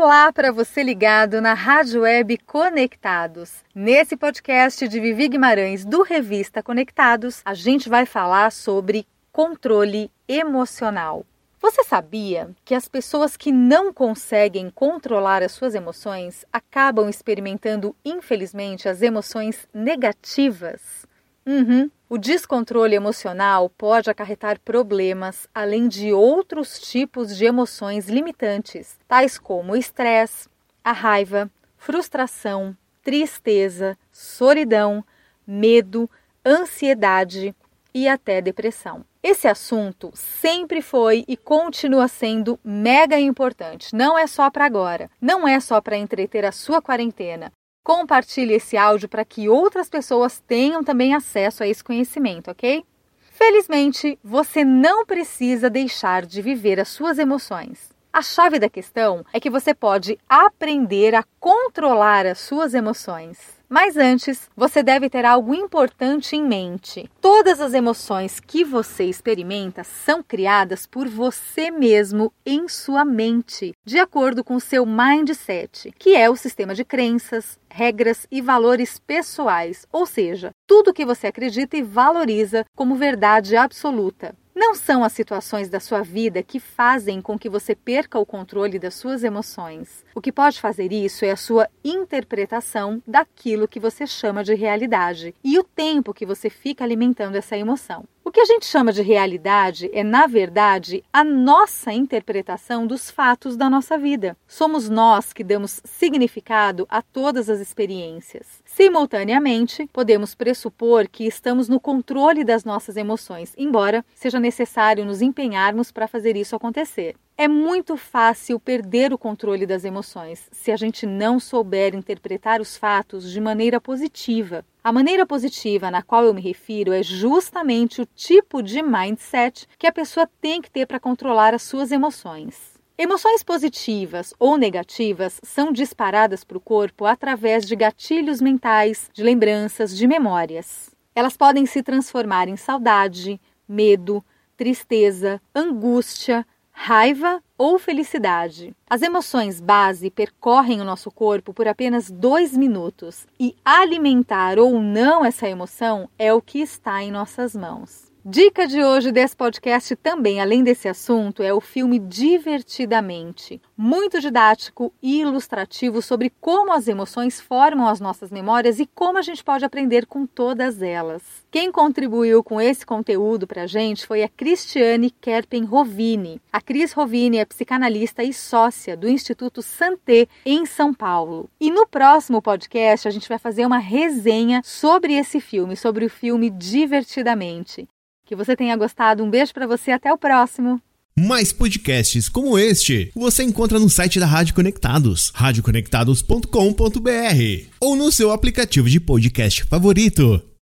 Olá para você ligado na Rádio Web Conectados. Nesse podcast de Vivi Guimarães do Revista Conectados, a gente vai falar sobre controle emocional. Você sabia que as pessoas que não conseguem controlar as suas emoções acabam experimentando, infelizmente, as emoções negativas? Uhum. O descontrole emocional pode acarretar problemas, além de outros tipos de emoções limitantes, tais como estresse, a raiva, frustração, tristeza, solidão, medo, ansiedade e até depressão. Esse assunto sempre foi e continua sendo mega importante. Não é só para agora, não é só para entreter a sua quarentena. Compartilhe esse áudio para que outras pessoas tenham também acesso a esse conhecimento, ok? Felizmente, você não precisa deixar de viver as suas emoções. A chave da questão é que você pode aprender a controlar as suas emoções. Mas antes, você deve ter algo importante em mente. Todas as emoções que você experimenta são criadas por você mesmo em sua mente, de acordo com seu mindset, que é o sistema de crenças, regras e valores pessoais, ou seja, tudo que você acredita e valoriza como verdade absoluta. Não são as situações da sua vida que fazem com que você perca o controle das suas emoções. O que pode fazer isso é a sua interpretação daquilo que você chama de realidade e o tempo que você fica alimentando essa emoção. O que a gente chama de realidade é, na verdade, a nossa interpretação dos fatos da nossa vida. Somos nós que damos significado a todas as experiências. Simultaneamente, podemos pressupor que estamos no controle das nossas emoções, embora seja necessário nos empenharmos para fazer isso acontecer. É muito fácil perder o controle das emoções se a gente não souber interpretar os fatos de maneira positiva. A maneira positiva na qual eu me refiro é justamente o tipo de mindset que a pessoa tem que ter para controlar as suas emoções. Emoções positivas ou negativas são disparadas para o corpo através de gatilhos mentais, de lembranças, de memórias. Elas podem se transformar em saudade, medo, tristeza, angústia, raiva ou felicidade. As emoções base percorrem o nosso corpo por apenas dois minutos e alimentar ou não essa emoção é o que está em nossas mãos. Dica de hoje desse podcast também, além desse assunto, é o filme Divertidamente. Muito didático e ilustrativo sobre como as emoções formam as nossas memórias e como a gente pode aprender com todas elas. Quem contribuiu com esse conteúdo para a gente foi a Cristiane Kerpen Rovini. A Cris Rovini é psicanalista e sócia do Instituto Santé em São Paulo. E no próximo podcast a gente vai fazer uma resenha sobre esse filme, sobre o filme Divertidamente. Que você tenha gostado. Um beijo para você. Até o próximo. Mais podcasts como este você encontra no site da Rádio Conectados, radioconectados.com.br ou no seu aplicativo de podcast favorito.